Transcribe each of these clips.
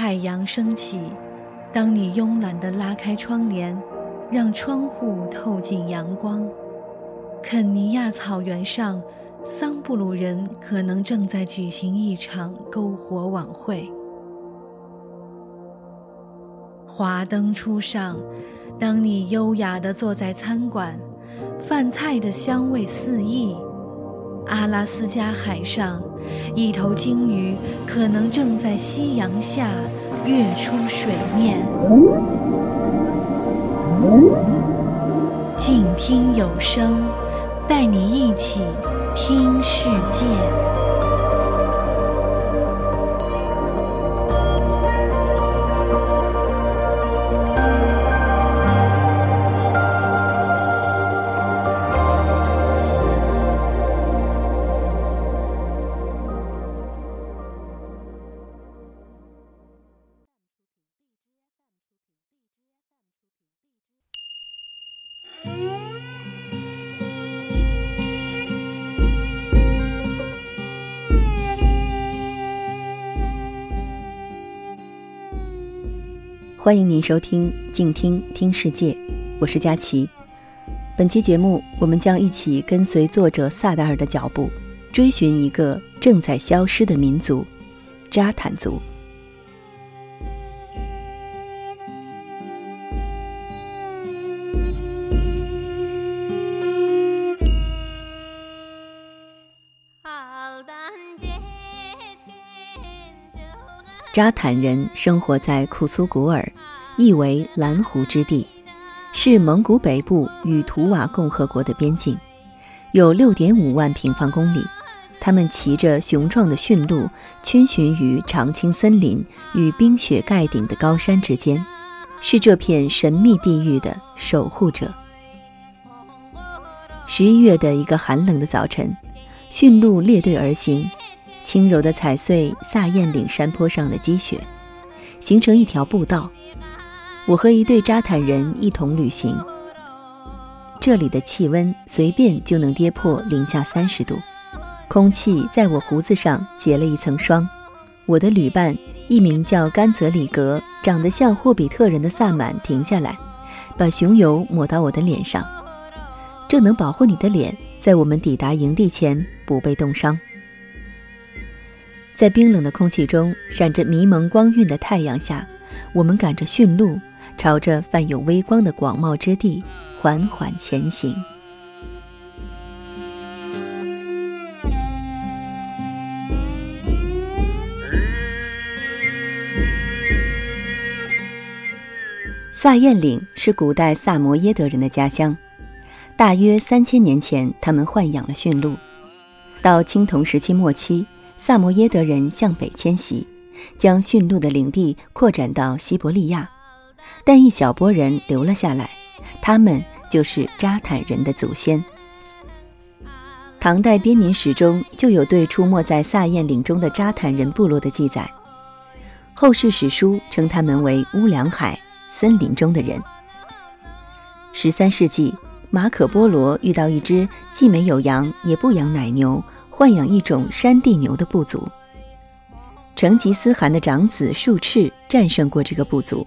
太阳升起，当你慵懒地拉开窗帘，让窗户透进阳光。肯尼亚草原上，桑布鲁人可能正在举行一场篝火晚会。华灯初上，当你优雅地坐在餐馆，饭菜的香味四溢。阿拉斯加海上，一头鲸鱼可能正在夕阳下跃出水面。静听有声，带你一起听世界。欢迎您收听《静听听世界》，我是佳琪。本期节目，我们将一起跟随作者萨达尔的脚步，追寻一个正在消失的民族——扎坦族。扎坦人生活在库苏古尔，意为蓝湖之地，是蒙古北部与图瓦共和国的边境，有六点五万平方公里。他们骑着雄壮的驯鹿，逡巡于常青森林与冰雪盖顶的高山之间，是这片神秘地域的守护者。十一月的一个寒冷的早晨，驯鹿列队而行。轻柔地踩碎萨彦岭山坡上的积雪，形成一条步道。我和一对扎坦人一同旅行。这里的气温随便就能跌破零下三十度，空气在我胡子上结了一层霜。我的旅伴，一名叫甘泽里格、长得像霍比特人的萨满停下来，把熊油抹到我的脸上，这能保护你的脸，在我们抵达营地前不被冻伤。在冰冷的空气中，闪着迷蒙光晕的太阳下，我们赶着驯鹿，朝着泛有微光的广袤之地缓缓前行。萨彦岭是古代萨摩耶德人的家乡，大约三千年前，他们豢养了驯鹿，到青铜时期末期。萨摩耶德人向北迁徙，将驯鹿的领地扩展到西伯利亚，但一小波人留了下来，他们就是扎坦人的祖先。唐代编年史中就有对出没在萨彦岭中的扎坦人部落的记载，后世史书称他们为乌梁海森林中的人。十三世纪，马可波罗遇到一只既没有羊也不养奶牛。豢养一种山地牛的部族，成吉思汗的长子术赤战胜过这个部族。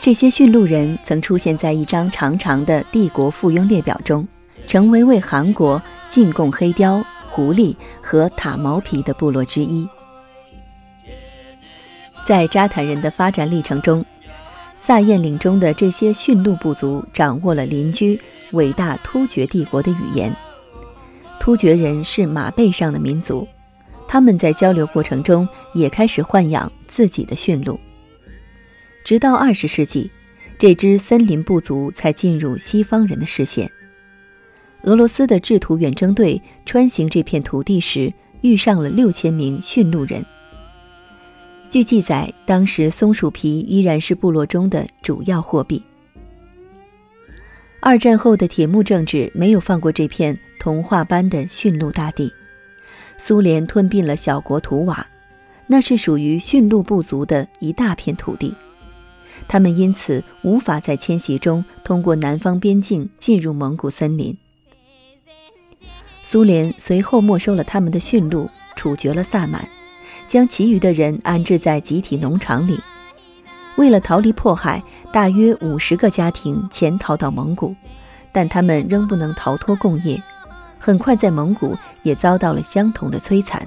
这些驯鹿人曾出现在一张长长的帝国附庸列表中，成为为韩国进贡黑貂、狐狸和塔毛皮的部落之一。在扎坦人的发展历程中，萨彦岭中的这些驯鹿部族掌握了邻居伟大突厥帝国的语言。突厥人是马背上的民族，他们在交流过程中也开始豢养自己的驯鹿。直到二十世纪，这支森林部族才进入西方人的视线。俄罗斯的制图远征队穿行这片土地时，遇上了六千名驯鹿人。据记载，当时松鼠皮依然是部落中的主要货币。二战后的铁幕政治没有放过这片。童话般的驯鹿大地，苏联吞并了小国图瓦，那是属于驯鹿部族的一大片土地，他们因此无法在迁徙中通过南方边境进入蒙古森林。苏联随后没收了他们的驯鹿，处决了萨满，将其余的人安置在集体农场里。为了逃离迫害，大约五十个家庭潜逃到蒙古，但他们仍不能逃脱共业，很快在蒙古也遭到了相同的摧残。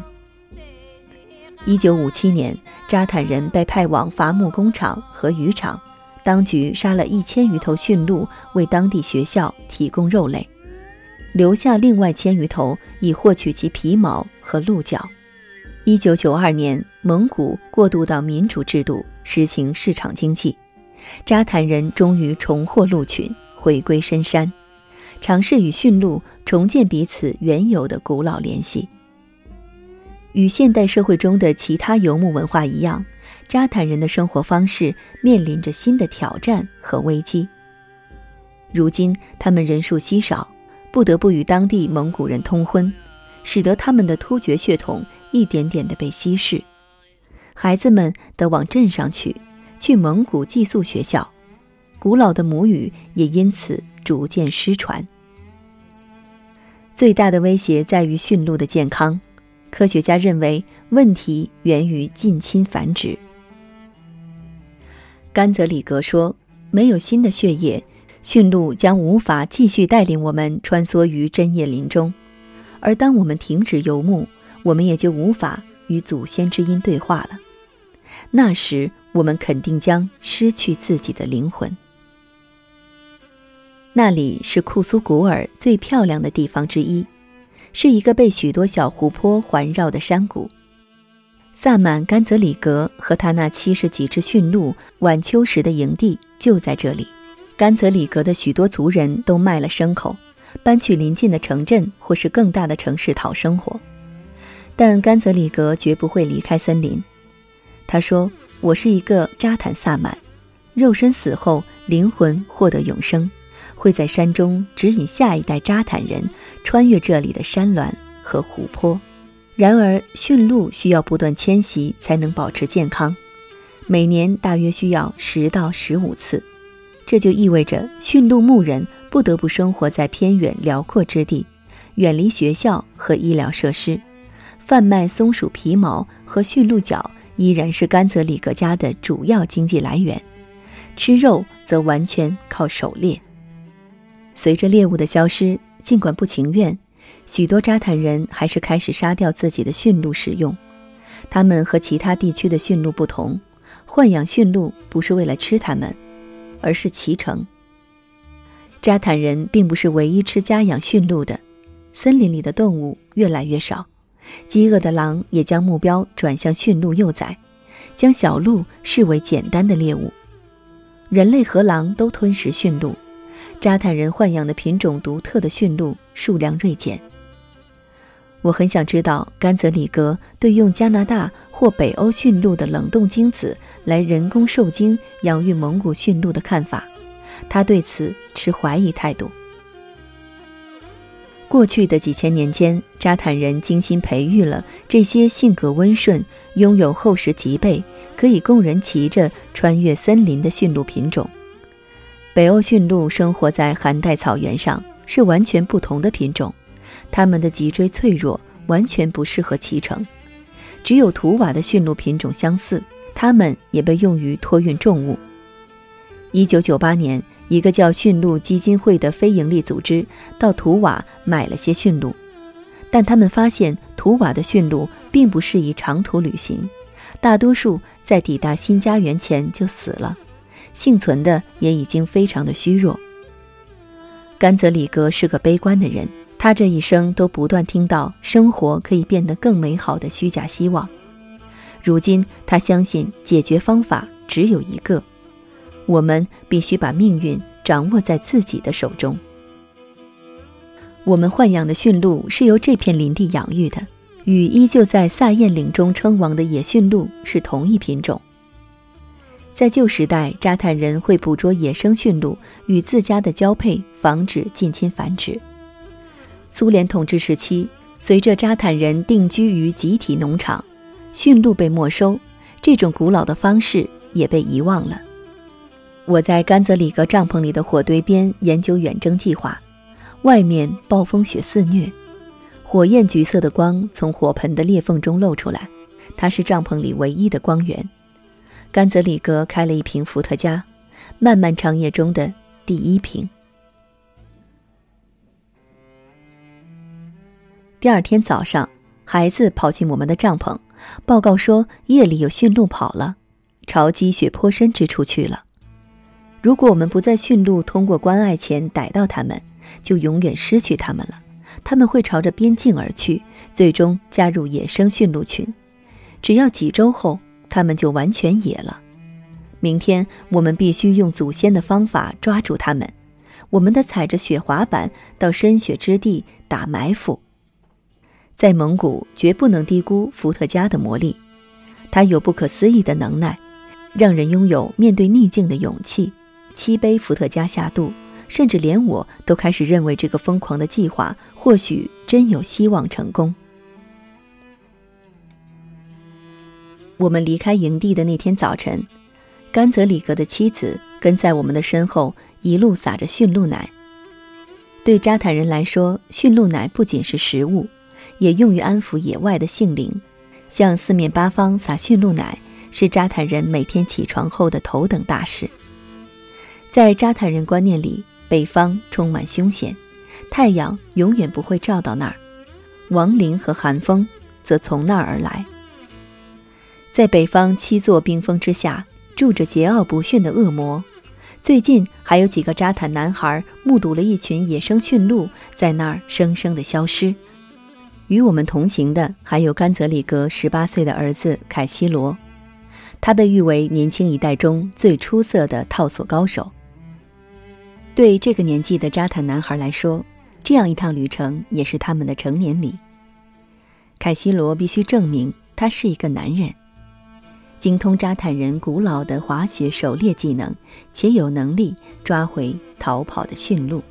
一九五七年，扎坦人被派往伐木工厂和渔场，当局杀了一千余头驯鹿，为当地学校提供肉类，留下另外千余头以获取其皮毛和鹿角。一九九二年，蒙古过渡到民主制度，实行市场经济，扎坦人终于重获鹿群，回归深山，尝试与驯鹿重建彼此原有的古老联系。与现代社会中的其他游牧文化一样，扎坦人的生活方式面临着新的挑战和危机。如今，他们人数稀少，不得不与当地蒙古人通婚，使得他们的突厥血统一点点地被稀释。孩子们得往镇上去，去蒙古寄宿学校，古老的母语也因此逐渐失传。最大的威胁在于驯鹿的健康。科学家认为，问题源于近亲繁殖。甘泽里格说：“没有新的血液，驯鹿将无法继续带领我们穿梭于针叶林中；而当我们停止游牧，我们也就无法与祖先之音对话了。那时，我们肯定将失去自己的灵魂。”那里是库苏古尔最漂亮的地方之一。是一个被许多小湖泊环绕的山谷。萨满甘泽里格和他那七十几只驯鹿晚秋时的营地就在这里。甘泽里格的许多族人都卖了牲口，搬去邻近的城镇或是更大的城市讨生活。但甘泽里格绝不会离开森林。他说：“我是一个扎坦萨满，肉身死后，灵魂获得永生。”会在山中指引下一代扎坦人穿越这里的山峦和湖泊。然而，驯鹿需要不断迁徙才能保持健康，每年大约需要十到十五次。这就意味着驯鹿牧人不得不生活在偏远辽阔之地，远离学校和医疗设施。贩卖松鼠皮毛和驯鹿角依然是甘泽里格家的主要经济来源，吃肉则完全靠狩猎。随着猎物的消失，尽管不情愿，许多扎坦人还是开始杀掉自己的驯鹿食用。他们和其他地区的驯鹿不同，豢养驯鹿不是为了吃它们，而是骑乘。扎坦人并不是唯一吃家养驯鹿的，森林里的动物越来越少，饥饿的狼也将目标转向驯鹿幼崽，将小鹿视为简单的猎物。人类和狼都吞食驯鹿。扎坦人豢养的品种独特的驯鹿数量锐减。我很想知道甘泽里格对用加拿大或北欧驯鹿的冷冻精子来人工受精养育蒙古驯鹿的看法，他对此持怀疑态度。过去的几千年间，扎坦人精心培育了这些性格温顺、拥有厚实脊背、可以供人骑着穿越森林的驯鹿品种。北欧驯鹿生活在寒带草原上，是完全不同的品种。它们的脊椎脆弱，完全不适合骑乘。只有图瓦的驯鹿品种相似，它们也被用于托运重物。一九九八年，一个叫驯鹿基金会的非营利组织到图瓦买了些驯鹿，但他们发现图瓦的驯鹿并不适宜长途旅行，大多数在抵达新家园前就死了。幸存的也已经非常的虚弱。甘泽里格是个悲观的人，他这一生都不断听到生活可以变得更美好的虚假希望。如今，他相信解决方法只有一个：我们必须把命运掌握在自己的手中。我们豢养的驯鹿是由这片林地养育的，与依旧在萨彦岭中称王的野驯鹿是同一品种。在旧时代，扎坦人会捕捉野生驯鹿与自家的交配，防止近亲繁殖。苏联统治时期，随着扎坦人定居于集体农场，驯鹿被没收，这种古老的方式也被遗忘了。我在甘泽里格帐篷里的火堆边研究远征计划，外面暴风雪肆虐，火焰橘色的光从火盆的裂缝中露出来，它是帐篷里唯一的光源。甘泽里格开了一瓶伏特加，漫漫长夜中的第一瓶。第二天早上，孩子跑进我们的帐篷，报告说夜里有驯鹿跑了，朝积雪颇深之处去了。如果我们不在驯鹿通过关隘前逮到它们，就永远失去它们了。他们会朝着边境而去，最终加入野生驯鹿群。只要几周后，他们就完全野了。明天我们必须用祖先的方法抓住他们。我们的踩着雪滑板到深雪之地打埋伏。在蒙古，绝不能低估伏特加的魔力。它有不可思议的能耐，让人拥有面对逆境的勇气。七杯伏特加下肚，甚至连我都开始认为这个疯狂的计划或许真有希望成功。我们离开营地的那天早晨，甘泽里格的妻子跟在我们的身后，一路撒着驯鹿奶。对扎坦人来说，驯鹿奶不仅是食物。也用于安抚野外的性灵，向四面八方撒驯鹿奶是扎坦人每天起床后的头等大事。在扎坦人观念里，北方充满凶险，太阳永远不会照到那儿，亡灵和寒风则从那儿而来。在北方七座冰峰之下，住着桀骜不驯的恶魔。最近还有几个扎坦男孩目睹了一群野生驯鹿在那儿生生的消失。与我们同行的还有甘泽里格十八岁的儿子凯西罗，他被誉为年轻一代中最出色的套索高手。对这个年纪的扎坦男孩来说，这样一趟旅程也是他们的成年礼。凯西罗必须证明他是一个男人，精通扎坦人古老的滑雪狩猎技能，且有能力抓回逃跑的驯鹿。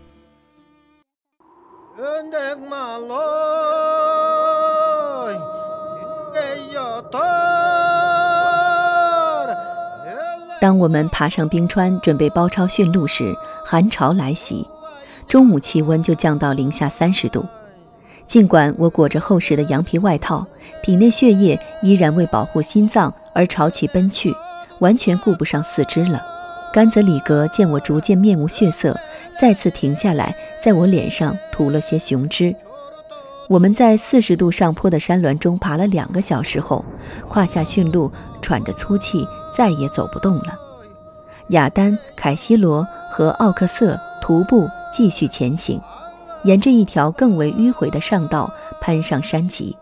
当我们爬上冰川，准备包抄驯鹿时，寒潮来袭，中午气温就降到零下三十度。尽管我裹着厚实的羊皮外套，体内血液依然为保护心脏而朝其奔去，完全顾不上四肢了。甘泽里格见我逐渐面无血色，再次停下来，在我脸上涂了些雄汁。我们在四十度上坡的山峦中爬了两个小时后，胯下驯鹿喘着粗气，再也走不动了。亚丹、凯西罗和奥克瑟徒步继续前行，沿着一条更为迂回的上道攀上山脊，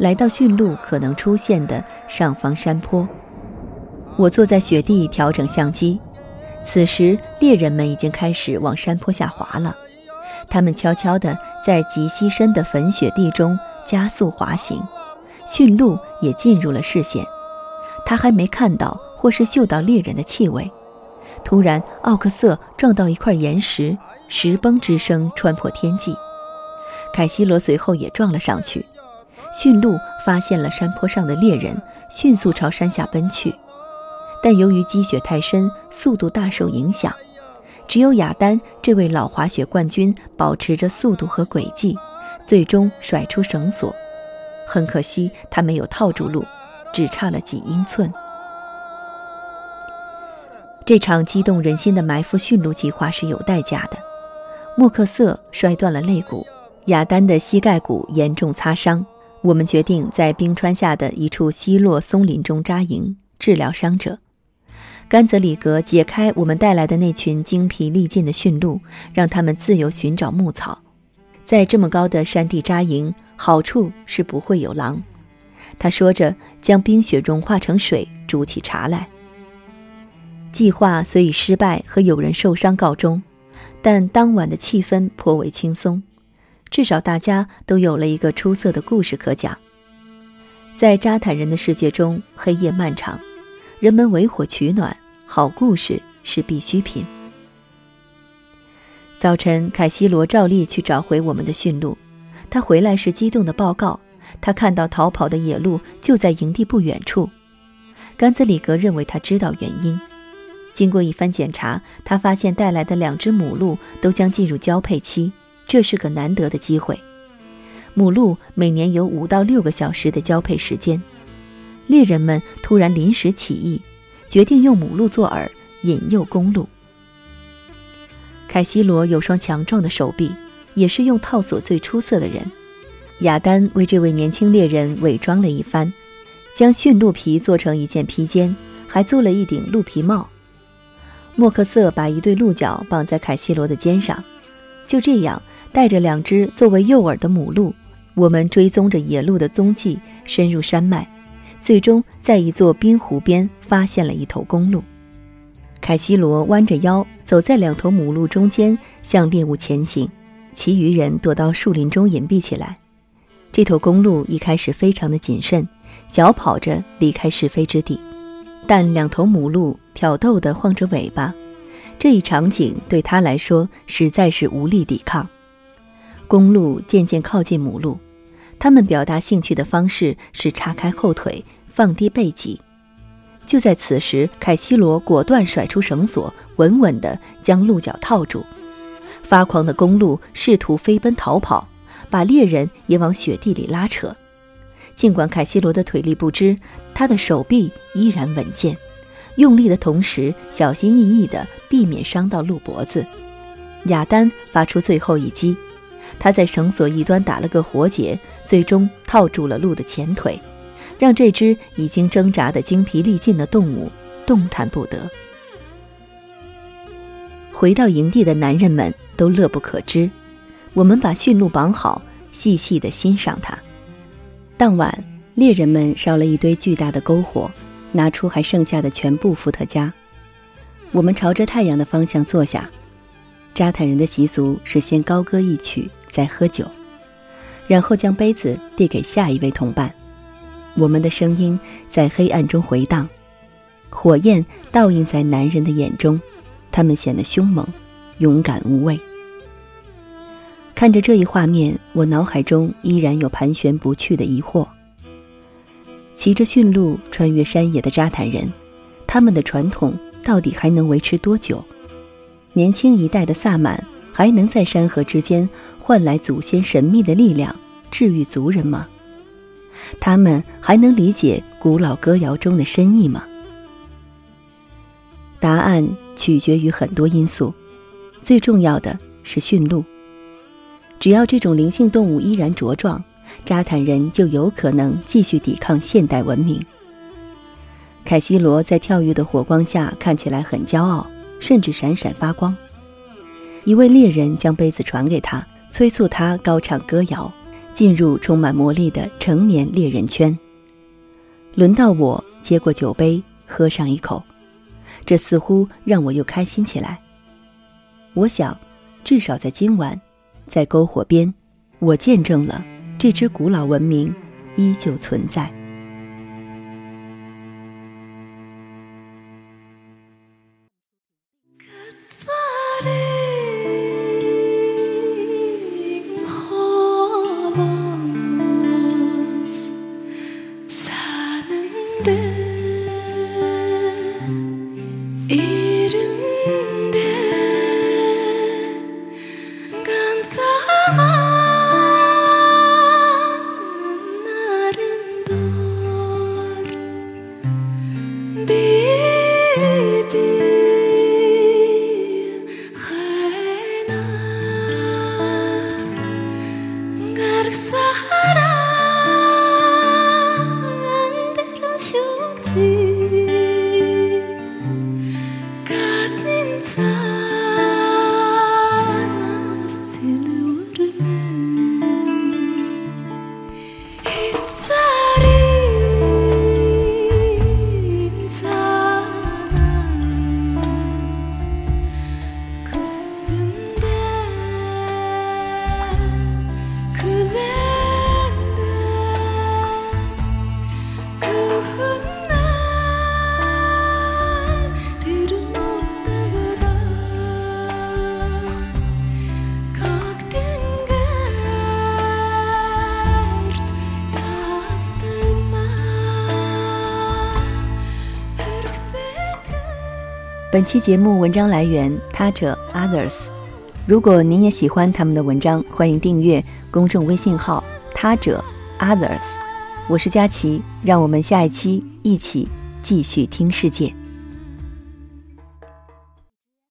来到驯鹿可能出现的上方山坡。我坐在雪地调整相机，此时猎人们已经开始往山坡下滑了。他们悄悄地在极稀深的粉雪地中加速滑行，驯鹿也进入了视线。他还没看到或是嗅到猎人的气味。突然，奥克瑟撞到一块岩石，石崩之声穿破天际。凯西罗随后也撞了上去。驯鹿发现了山坡上的猎人，迅速朝山下奔去，但由于积雪太深，速度大受影响。只有亚丹这位老滑雪冠军保持着速度和轨迹，最终甩出绳索。很可惜，他没有套住鹿，只差了几英寸。这场激动人心的埋伏驯鹿计划是有代价的。莫克瑟摔断了肋骨，亚丹的膝盖骨严重擦伤。我们决定在冰川下的一处稀落松林中扎营，治疗伤者。甘泽里格解开我们带来的那群精疲力尽的驯鹿，让他们自由寻找牧草。在这么高的山地扎营，好处是不会有狼。他说着，将冰雪融化成水，煮起茶来。计划虽以失败和有人受伤告终，但当晚的气氛颇为轻松，至少大家都有了一个出色的故事可讲。在扎坦人的世界中，黑夜漫长。人们围火取暖，好故事是必需品。早晨，凯西罗照例去找回我们的驯鹿。他回来时激动地报告，他看到逃跑的野鹿就在营地不远处。甘兹里格认为他知道原因。经过一番检查，他发现带来的两只母鹿都将进入交配期，这是个难得的机会。母鹿每年有五到六个小时的交配时间。猎人们突然临时起意，决定用母鹿做饵引诱公鹿。凯西罗有双强壮的手臂，也是用套索最出色的人。亚丹为这位年轻猎人伪装了一番，将驯鹿皮做成一件披肩，还做了一顶鹿皮帽。莫克瑟把一对鹿角绑在凯西罗的肩上，就这样带着两只作为诱饵的母鹿，我们追踪着野鹿的踪迹，深入山脉，最终在一座冰湖边发现了一头公鹿。凯西罗弯着腰走在两头母鹿中间，向猎物前行，其余人躲到树林中隐蔽起来。这头公鹿一开始非常的谨慎，小跑着离开是非之地，但两头母鹿挑逗地晃着尾巴，这一场景对他来说实在是无力抵抗。公鹿渐渐靠近母鹿，他们表达兴趣的方式是叉开后腿，放低背脊。就在此时，凯西罗果断甩出绳索，稳稳地将鹿角套住。发狂的公鹿试图飞奔逃跑，把猎人也往雪地里拉扯。尽管凯西罗的腿力不支，他的手臂依然稳健，用力的同时小心翼翼地避免伤到鹿脖子。亚丹发出最后一击，他在绳索一端打了个活结，最终套住了鹿的前腿。让这只已经挣扎得精疲力尽的动物动弹不得。回到营地的男人们都乐不可支。我们把驯鹿绑好，细细地欣赏它。当晚，猎人们烧了一堆巨大的篝火，拿出还剩下的全部伏特加。我们朝着太阳的方向坐下。扎坦人的习俗是先高歌一曲，再喝酒，然后将杯子递给下一位同伴。我们的声音在黑暗中回荡，火焰倒映在男人的眼中，他们显得凶猛、勇敢无畏。看着这一画面，我脑海中依然有盘旋不去的疑惑：骑着驯鹿穿越山野的扎坦人，他们的传统到底还能维持多久？年轻一代的萨满还能在山河之间换来祖先神秘的力量，治愈族人吗？他们还能理解古老歌谣中的深意吗？答案取决于很多因素，最重要的是驯鹿。只要这种灵性动物依然茁壮，扎坦人就有可能继续抵抗现代文明。凯西罗在跳跃的火光下看起来很骄傲，甚至闪闪发光。一位猎人将杯子传给他，催促他高唱歌谣。进入充满魔力的成年猎人圈。轮到我接过酒杯，喝上一口，这似乎让我又开心起来。我想，至少在今晚，在篝火边，我见证了这支古老文明依旧存在。本期节目文章来源他者 Others。如果您也喜欢他们的文章，欢迎订阅公众微信号他者 Others。我是佳琪，让我们下一期一起继续听世界。